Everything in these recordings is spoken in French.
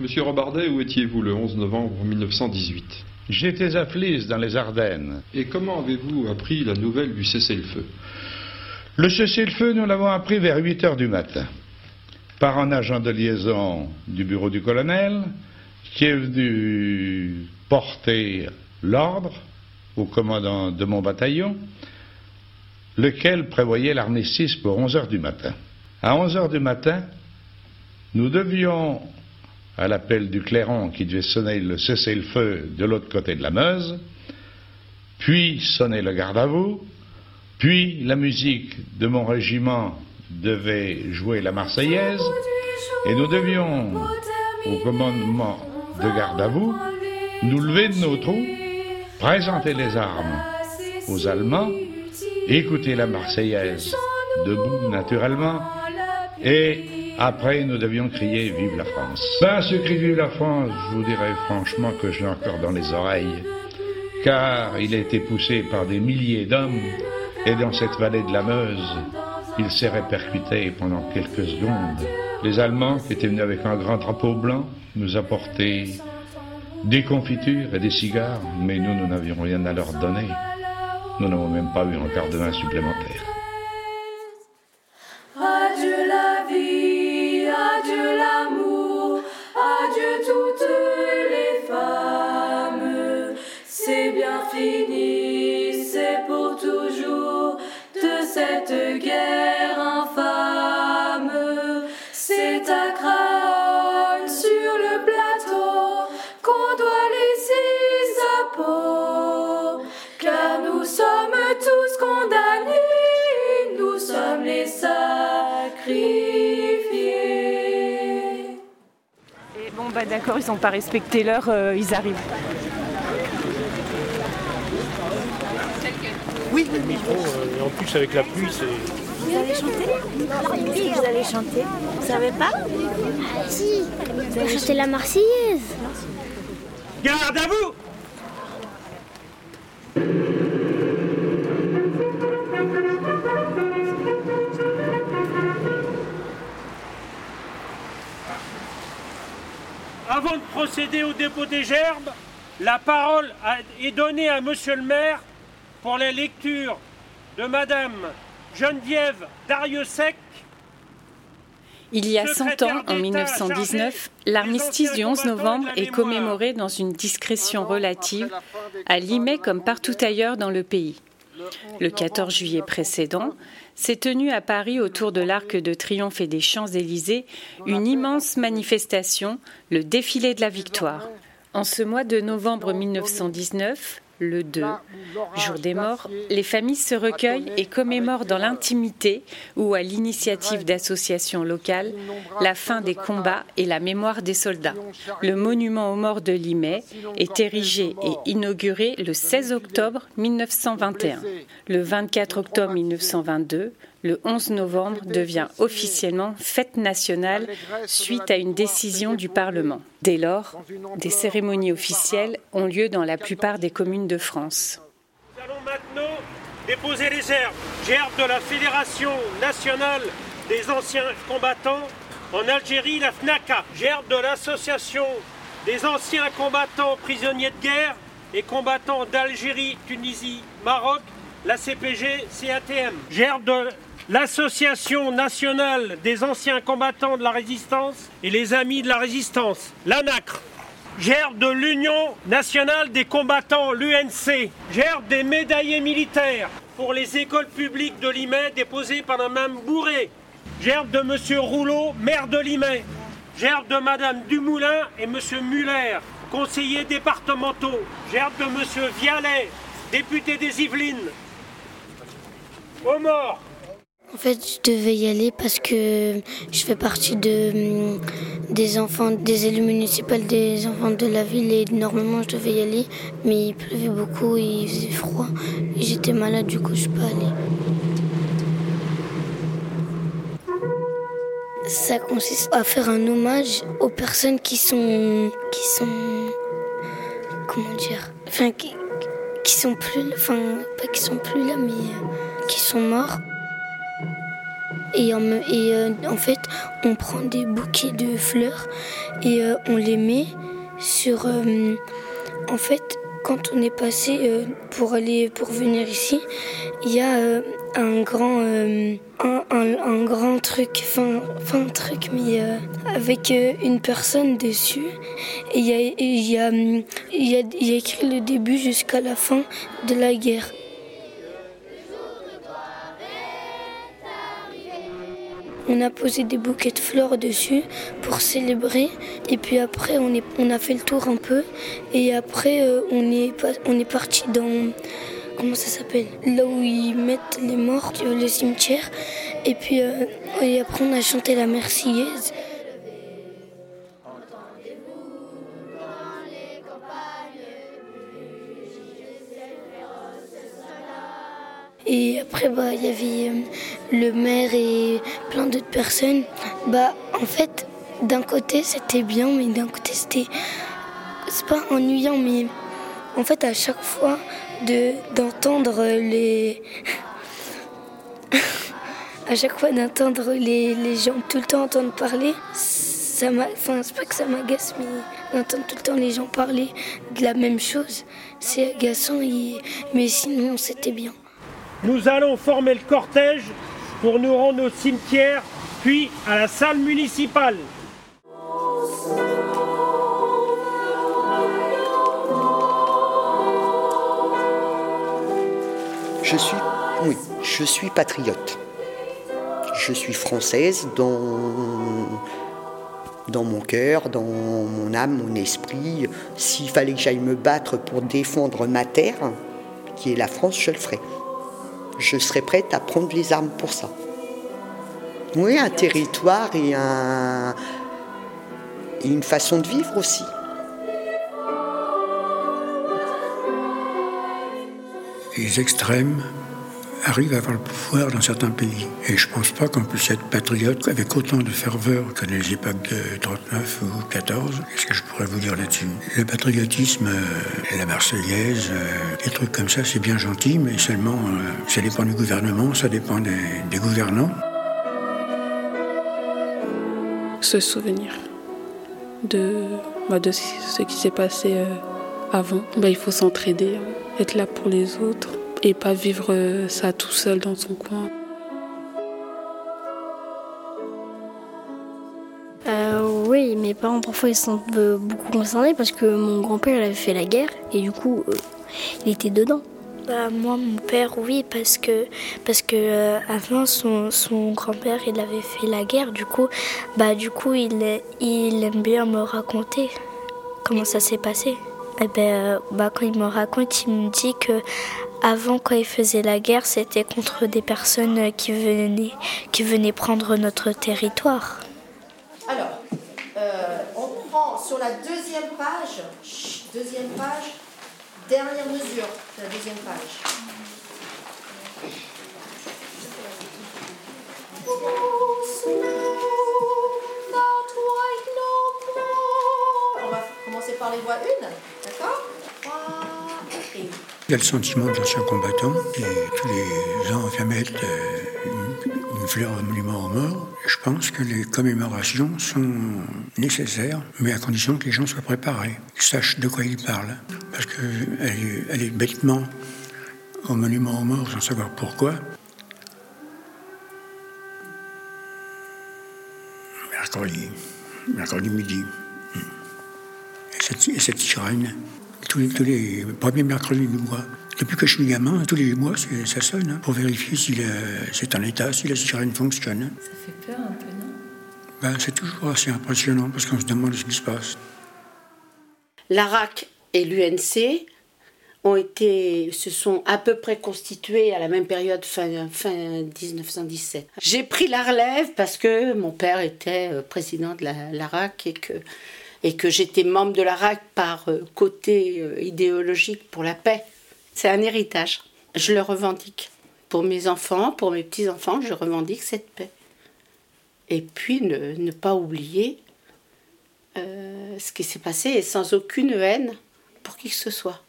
Monsieur Robardet, où étiez-vous le 11 novembre 1918 J'étais à Flis, dans les Ardennes. Et comment avez-vous appris la nouvelle du cessez-le-feu? Le cessez-le-feu, nous l'avons appris vers 8 heures du matin, par un agent de liaison du bureau du colonel, qui est venu porter l'ordre au commandant de mon bataillon, lequel prévoyait l'armistice pour 11 heures du matin. À 11 heures du matin, nous devions à l'appel du clairon qui devait sonner le cessez-le-feu de l'autre côté de la Meuse, puis sonner le garde à vous, puis la musique de mon régiment devait jouer la Marseillaise, et nous devions, au commandement de garde à vous, nous lever de nos trous, présenter les armes aux Allemands, écouter la Marseillaise, debout naturellement, et après, nous devions crier Vive la France. Ben, ce cri Vive la France, je vous dirais franchement que je l'ai encore dans les oreilles, car il a été poussé par des milliers d'hommes, et dans cette vallée de la Meuse, il s'est répercuté pendant quelques secondes. Les Allemands, qui étaient venus avec un grand drapeau blanc, nous apportaient des confitures et des cigares, mais nous, nous n'avions rien à leur donner. Nous n'avons même pas eu un quart de vin supplémentaire. Bah d'accord, ils n'ont pas respecté l'heure, euh, ils arrivent. Oui, le micro, euh, et en plus avec la pluie, c'est. Vous allez chanter? Oui, vous allez chanter. Vous savez pas? Si, vous allez chanter la Marseillaise. Garde à vous procéder au dépôt des gerbes, la parole est donnée à Monsieur le maire pour la lecture de Madame Geneviève Dariussec. Il y a 100 ans, en 1919, l'armistice du 11 novembre est commémoré dans une discrétion relative à Limay comme partout ailleurs dans le pays. Le 14 juillet précédent, s'est tenue à Paris autour de l'Arc de Triomphe et des Champs-Élysées une immense manifestation, le défilé de la victoire. En ce mois de novembre 1919, le 2, jour des morts, les familles se recueillent et commémorent dans l'intimité ou à l'initiative d'associations locales la fin des combats et la mémoire des soldats. Le monument aux morts de Limay est érigé et inauguré le 16 octobre 1921. Le 24 octobre 1922, le 11 novembre devient officiellement fête nationale suite à une décision du Parlement. Dès lors, des cérémonies officielles ont lieu dans la plupart des communes de France. Nous allons maintenant déposer les herbes. Gerbes de la Fédération nationale des anciens combattants en Algérie, la FNACA. Gerbes de l'Association des anciens combattants prisonniers de guerre et combattants d'Algérie, Tunisie, Maroc, la CPG, CATM. De l'Association nationale des anciens combattants de la résistance et les amis de la résistance, l'ANACRE, gerbe de l'Union nationale des combattants, l'UNC, gerbe des médaillés militaires pour les écoles publiques de Limay déposées par un même Bourré, gerbe de M. Rouleau, maire de Limay, gerbe de Mme Dumoulin et M. Muller, conseillers départementaux, gerbe de M. Vialet, député des Yvelines, aux morts, en fait, je devais y aller parce que je fais partie de, des enfants, des élus municipaux, des enfants de la ville et normalement je devais y aller, mais il pleuvait beaucoup et il faisait froid. J'étais malade, du coup je suis pas allée. Ça consiste à faire un hommage aux personnes qui sont, qui sont, comment dire, enfin qui, qui sont plus, enfin pas qui sont plus là, mais euh, qui sont morts. Et, en, et en fait, on prend des bouquets de fleurs et on les met sur. en fait, quand on est passé pour aller pour venir ici, il y a un grand, euh, un, grand truc, enfin, un truc, mais euh, avec euh, une personne dessus. Et il y a, a, y, a, y a écrit le début jusqu'à la fin de la guerre. On a posé des bouquets de fleurs dessus pour célébrer. Et puis après, on, a fait le tour un peu. Et après, on est, on parti dans comment ça s'appelle? Là où ils mettent les morts, le cimetière. Et puis euh, après on a chanté la Marseillaise. Et après, bah, il y avait euh, le maire et plein d'autres personnes. Bah, en fait, d'un côté, c'était bien, mais d'un côté, c'était. C'est pas ennuyant, mais en fait, à chaque fois, d'entendre les. à chaque fois d'entendre les, les, gens tout le temps entendre parler, ça m'a. Enfin, c'est pas que ça m'agace, mais d'entendre tout le temps les gens parler de la même chose, c'est agaçant, mais sinon, c'était bien. Nous allons former le cortège pour nous rendre au cimetière, puis à la salle municipale. Je suis, oui, je suis patriote. Je suis française dans, dans mon cœur, dans mon âme, mon esprit. S'il fallait que j'aille me battre pour défendre ma terre, qui est la France, je le ferais. Je serais prête à prendre les armes pour ça. Oui, un territoire et, et une façon de vivre aussi. les extrêmes arrivent à avoir le pouvoir dans certains pays. Et je ne pense pas qu'on puisse être patriote avec autant de ferveur que les époques de 39 ou 14. Qu'est-ce que je pourrais vous dire là-dessus? Le patriotisme, euh, la Marseillaise, euh, des trucs comme ça, c'est bien gentil, mais seulement euh, ça dépend du gouvernement, ça dépend des, gouvernants. Se souvenir de, bah, de ce qui s'est passé avant, bah, il faut s'entraider. Hein être là pour les autres et pas vivre euh, ça tout seul dans son coin. Euh, oui, mes parents parfois ils sont beaucoup concernés parce que mon grand-père avait fait la guerre et du coup euh, il était dedans. Bah, moi, mon père, oui, parce que, parce que avant, son, son grand-père, il avait fait la guerre. Du coup, bah, du coup il, il aime bien me raconter comment ça s'est passé. Eh ben, euh, bah, quand il me raconte, il me dit que avant, quand il faisait la guerre, c'était contre des personnes qui venaient, qui venaient prendre notre territoire. Alors, euh, on prend sur la deuxième page, deuxième page, dernière mesure la deuxième page. On va commencer par les voix une. Il le sentiment de l'ancien combattant, et tous les ans, on mettre euh, une, fleur au monument aux morts. Je pense que les commémorations sont nécessaires, mais à condition que les gens soient préparés, qu'ils sachent de quoi ils parlent. Parce qu'aller bêtement au monument aux morts sans savoir pourquoi, mercredi, mercredi midi. Et cette sirène, tous les, tous les premiers mercredis du mois. Depuis que je suis gamin, tous les mois, ça sonne hein, pour vérifier si c'est en état, si la sirène fonctionne. Ça fait peur un peu, non? Ben, C'est toujours assez impressionnant parce qu'on se demande ce qui se passe. L'ARAC et l'UNC ont été, se sont à peu près constitués à la même période, fin, fin 1917. J'ai pris la relève parce que mon père était euh, président de l'ARAC et que et que j'étais membre de la RAC par euh, côté euh, idéologique pour la paix. C'est un héritage. Je le revendique. Pour mes enfants, pour mes petits-enfants, je revendique cette paix. Et puis ne, pas oublier euh, ce qui s'est passé sans aucune haine pour qui que ce soit.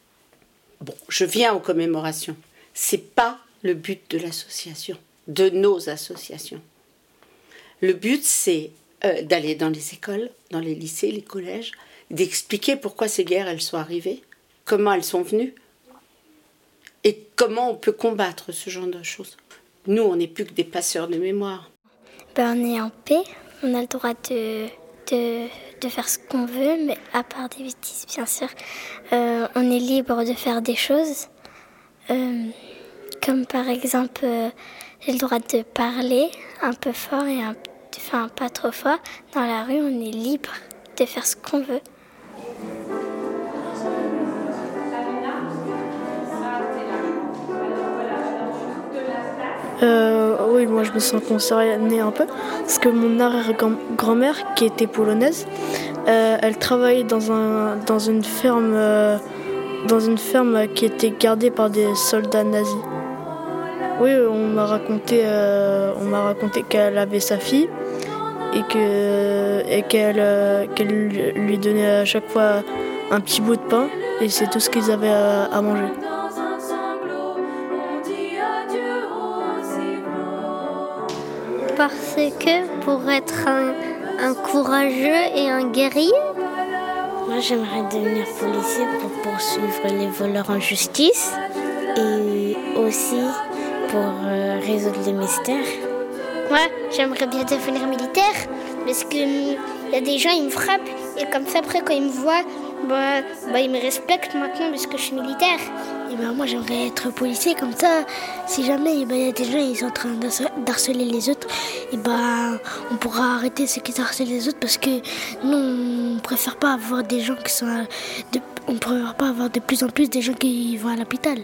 Bon, je viens aux commémorations. C'est pas le but de l'association, de nos associations. Le but, c'est euh, d'aller dans les écoles, dans les lycées, les collèges, d'expliquer pourquoi ces guerres, elles sont arrivées, comment elles sont venues, et comment on peut combattre ce genre de choses. Nous, on n'est plus que des passeurs de mémoire. Ben, on est en paix, on a le droit de, de, de faire ce qu'on veut, mais à part des bêtises, bien sûr. Euh, on est libre de faire des choses, euh, comme par exemple, j'ai le droit de parler un peu fort et un, enfin, pas trop fort. Dans la rue, on est libre de faire ce qu'on veut. Euh, oui, moi je me sens concernée un peu parce que mon arrière-grand-mère, qui était polonaise, euh, elle travaillait dans, un, dans, une ferme, euh, dans une ferme qui était gardée par des soldats nazis. Oui, on m'a raconté, on m'a raconté qu'elle avait sa fille et que et qu'elle euh, qu'elle lui donnait à chaque fois un petit bout de pain et c'est tout ce qu'ils avaient à, à manger. Parce que pour être un, un courageux et un guerrier, Moi, j'aimerais devenir policier pour poursuivre les voleurs en justice et aussi pour euh, résoudre les mystères. Moi j'aimerais bien devenir militaire parce que hum, il y a des gens ils me frappent et comme ça après quand ils me voient, bah, bah, ils me respectent maintenant parce que je suis militaire. Et ben moi j'aimerais être policier comme ça. Si jamais ben, il y a des gens ils sont en train d'harce- d'harceler les autres, et on pourra arrêter ceux qui harcèlent les autres parce que nous on préfère pas avoir des gens qui sont on préfère pas avoir de plus en plus des gens qui vont à l'hôpital.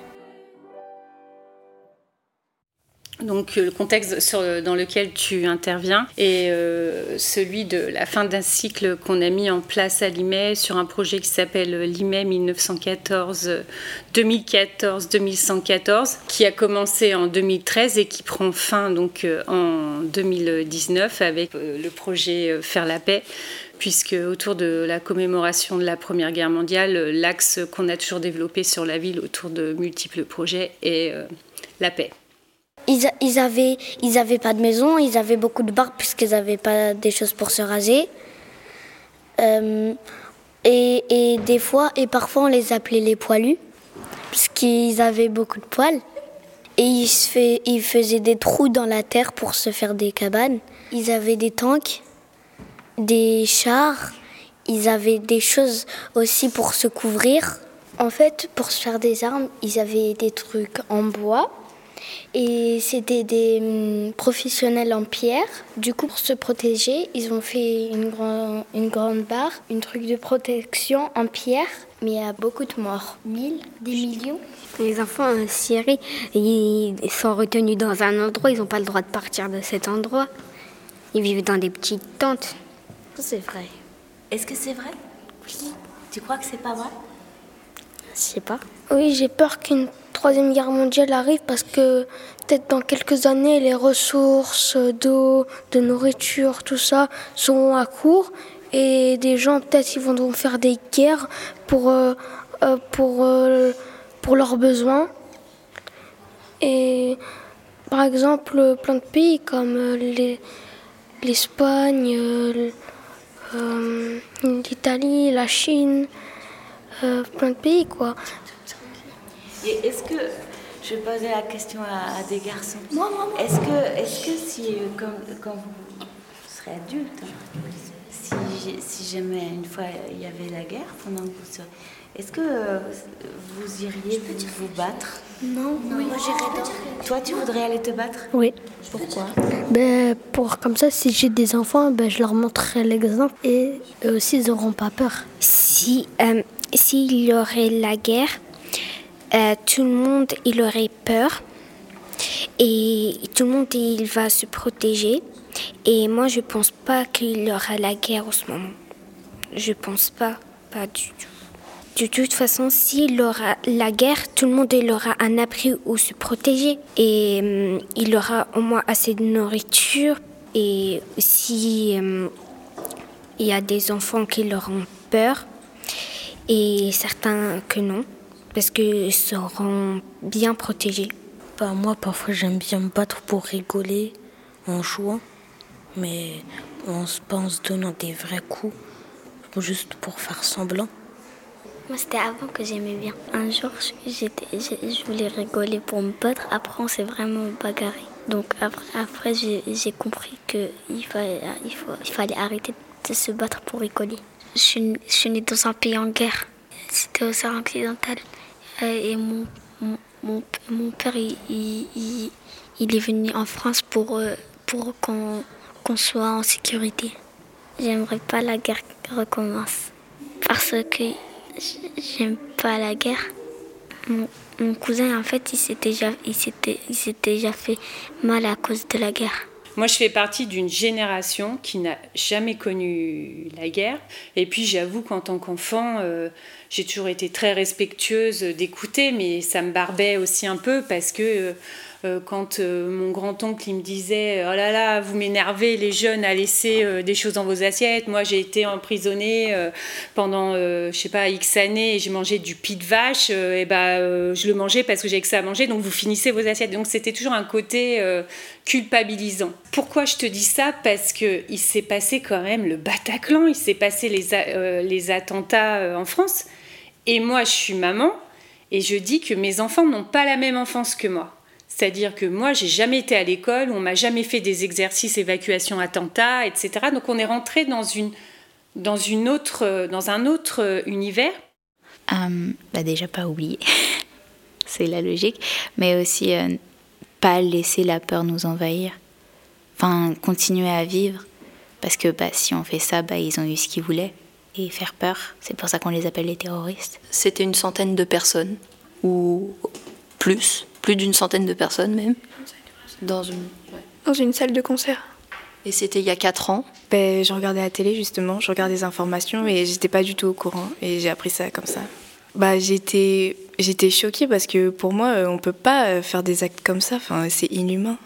Donc euh, le contexte sur- dans lequel tu interviens est euh, celui de la fin d'un cycle qu'on a mis en place à Limay sur un projet qui s'appelle Limay 1914-2014-2114, qui a commencé en 2013 et qui prend fin donc euh, en 2019 avec euh, le projet euh, Faire la paix puisque autour de la commémoration de la Première Guerre mondiale, euh, l'axe qu'on a toujours développé sur la ville autour de multiples projets est euh, la paix. Ils, ils avaient, ils avaient pas de maison, ils avaient beaucoup de barbes puisqu'ils n'avaient pas des choses pour se raser. Euh, et, des fois, et parfois on les appelait les poilus parce qu'ils avaient beaucoup de poils. Et ils, ils faisaient des trous dans la terre pour se faire des cabanes. Ils avaient des tanks, des chars, ils avaient des choses aussi pour se couvrir. En fait, pour se faire des armes, ils avaient des trucs en bois. Et c'était des hum, professionnels en pierre. Du coup, pour se protéger, ils ont fait une, grand- une grande barre, une truc de protection en pierre. Mais il y a beaucoup de morts. Mille, des millions. Les enfants en Syrie, ils sont retenus dans un endroit, ils n'ont pas le droit de partir de cet endroit. Ils vivent dans des petites tentes. C'est vrai. Est-ce que c'est vrai? Oui. Tu crois que c'est pas vrai? Oui, j'ai peur qu'une troisième guerre mondiale arrive parce que peut-être dans quelques années, les ressources d'eau, de nourriture, tout ça seront à court et des gens peut-être ils vont faire des guerres pour, euh, euh, pour, euh, leurs besoins. Et par exemple, plein de pays comme euh, les- l'Espagne, euh, euh, l'Italie, la Chine, euh, plein de pays quoi. Et est-ce que je vais poser la question à, à des garçons Est-ce que, est-ce que si, euh, quand, quand vous serez adulte, hein, si, si jamais une fois il y avait la guerre pendant que vous serez, est-ce que euh, vous iriez vous, vous battre? Non, moi j'irais dans. Toi, tu voudrais aller te battre? Oui. Pourquoi? Ben, pour comme ça, si j'ai des enfants, ben, je leur montrerai l'exemple et eux aussi, ils n'auront pas peur. Si euh, s'il y aurait la guerre, euh, tout le monde il aurait peur et tout le monde il va se protéger. Et moi je pense pas qu'il y aura la guerre en ce moment. Je pense pas, pas du tout. De toute façon, s'il y aura la guerre, tout le monde il aura un abri où se protéger et hum, il aura au moins assez de nourriture. Et si hum, il y a des enfants qui leur ont peur et certains que non, parce qu'ils seront bien protégés. Bah, moi, parfois, j'aime bien me battre pour rigoler en jouant. mais on se pense donnant des vrais coups, juste pour faire semblant. Moi, c'était avant que j'aimais bien. Un jour, j'étais, je voulais rigoler pour me battre. Après, on s'est vraiment bagarré. Donc après, après j'ai compris qu'il il fallait arrêter de se battre pour rigoler. Je suis, je suis née dans un pays en guerre. C'était au Sahara occidental. Et mon, mon, mon père, il, il, il, est venu en France pour, euh, pour qu'on soit en sécurité. J'aimerais pas la guerre recommence. Parce que j'aime pas la guerre. Mon, mon cousin, en fait, il s'est déjà, il déjà fait mal à cause de la guerre. Moi, je fais partie d'une génération qui n'a jamais connu la guerre. Et puis, j'avoue qu'en tant qu'enfant, euh, j'ai toujours été très respectueuse d'écouter, mais ça me barbait aussi un peu parce que euh, quand euh, mon grand-oncle il me disait Oh là là, vous m'énervez, les jeunes, à laisser euh, des choses dans vos assiettes. Moi, j'ai été emprisonnée pendant, je sais pas, X années et j'ai mangé du pis de vache. et ben, je le mangeais parce que j'ai que ça à manger, donc vous finissez vos assiettes. Donc, c'était toujours un côté culpabilisant. Pourquoi je te dis ça? Parce qu'il s'est passé quand même le Bataclan, il s'est passé les, les attentats en France. Et moi, je suis maman et je dis que mes enfants n'ont pas la même enfance que moi. C'est-à-dire que moi, j'ai jamais été à l'école, on m'a jamais fait des exercices évacuation attentat, etc. Donc on est rentré dans une dans une autre dans un autre univers. Euh, bah déjà pas oublier, c'est la logique, mais aussi euh, pas laisser la peur nous envahir. Enfin, continuer à vivre, parce que bah, si on fait ça, bah, ils ont eu ce qu'ils voulaient et faire peur. C'est pour ça qu'on les appelle les terroristes. C'était une centaine de personnes ou plus plus d'une centaine de personnes même. Dans une, dans une salle de concert. Et c'était il y a 4 ans ben, Je regardais la télé justement, je regardais des informations et j'étais pas du tout au courant et j'ai appris ça comme ça. Bah, j'étais, j'étais choquée parce que pour moi, on peut pas euh, faire des actes comme ça, enfin, c'est inhumain.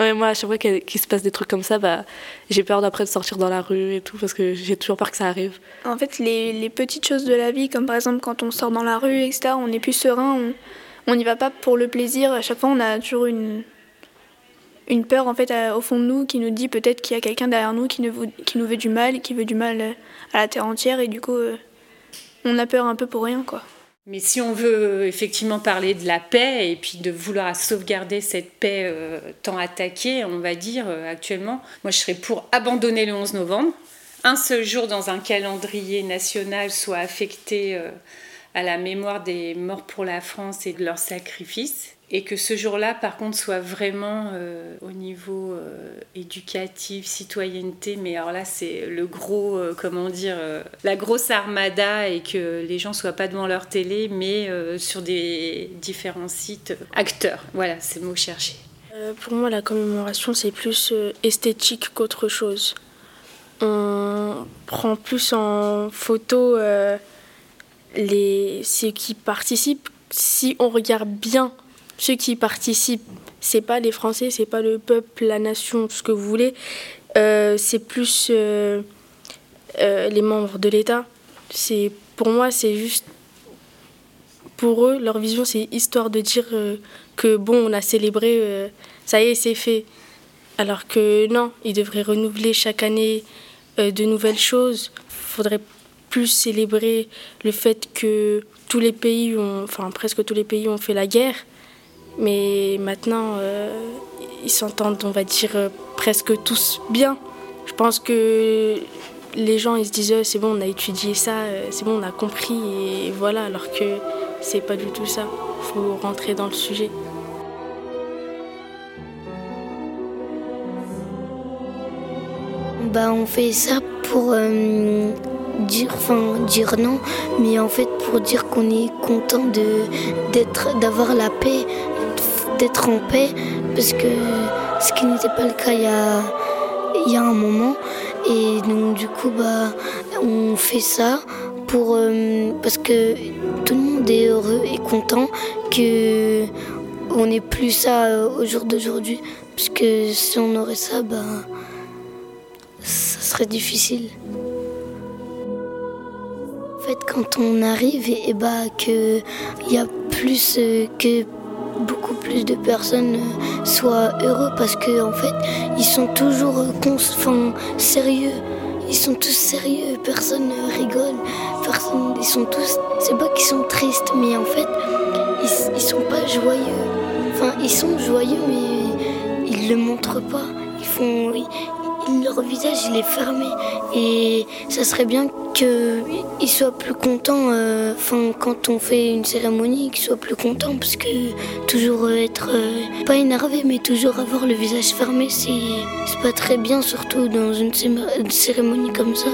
Ouais, moi, à chaque fois qu'il se passe des trucs comme ça, bah, j'ai peur d'après de sortir dans la rue et tout, parce que j'ai toujours peur que ça arrive. En fait, les, les, petites choses de la vie, comme par exemple quand on sort dans la rue, etc., on est plus serein, on, on n'y va pas pour le plaisir. À chaque fois, on a toujours une, une peur en fait au fond de nous qui nous dit peut-être qu'il y a quelqu'un derrière nous qui, nous veut du mal, qui veut du mal à la terre entière et du coup euh, on a peur un peu pour rien quoi. Mais si on veut effectivement parler de la paix et puis de vouloir sauvegarder cette paix euh, tant attaquée, on va dire euh, actuellement, moi je serais pour abandonner le 11 novembre. Un seul jour dans un calendrier national soit affecté à la mémoire des morts pour la France et de leurs sacrifices. Et que ce jour-là, par contre, soit vraiment euh, au niveau euh, éducatif, citoyenneté. Mais alors là, c'est le gros, euh, comment dire, la grosse armada et que les gens soient pas devant leur télé, mais sur des différents sites acteurs. Voilà, c'est le mot cherché. pour moi, la commémoration, c'est plus esthétique qu'autre chose. On prend plus en photo les, ceux qui participent, si on regarde bien ceux qui participent, c'est pas les Français, c'est pas le peuple, la nation, ce que vous voulez, euh, c'est plus euh, euh, les membres de l'État. C'est pour moi, c'est juste pour eux, leur vision, c'est histoire de dire que bon, on a célébré, ça y est, c'est fait. Alors que non, ils devraient renouveler chaque année de nouvelles choses. Faudrait plus célébrer le fait que tous les pays ont, enfin presque tous les pays ont fait la guerre, mais maintenant euh, ils s'entendent, on va dire, euh, presque tous bien. Je pense que les gens ils se disent euh, c'est bon, on a étudié ça, c'est bon, on a compris et voilà, alors que c'est pas du tout ça. Il faut rentrer dans le sujet. Bah, on fait ça pour dire, enfin dire non, mais en fait pour dire qu'on est content de d'être, d'avoir la paix, d'être en paix, parce que ce qui n'était pas le cas il y a, il y a un moment, et donc du coup bah on fait ça pour euh, parce que tout le monde est heureux et content que on n'ait plus ça euh, au jour d'aujourd'hui, parce que si on aurait ça bah ça serait difficile quand on arrive et, bah que il y a plus euh, que beaucoup plus de personnes euh, soient heureux parce que en fait, ils sont toujours euh, sérieux. Ils sont tous sérieux, personne ne rigole, personne, ils sont tous, c'est pas qu'ils sont tristes, mais en fait, ils, sont pas joyeux. Enfin, ils sont joyeux, mais ils le montrent pas. Ils font, leur visage il est fermé et ça serait bien qu'ils soient plus contents euh, quand on fait une cérémonie qu'ils soient plus contents parce que toujours être euh, pas énervé mais toujours avoir le visage fermé c'est pas très bien surtout dans une cérémonie comme ça.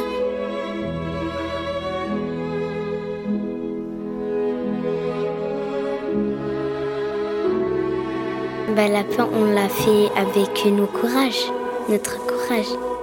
Bah, la peur, on l'a fait avec nos courages, notre courage.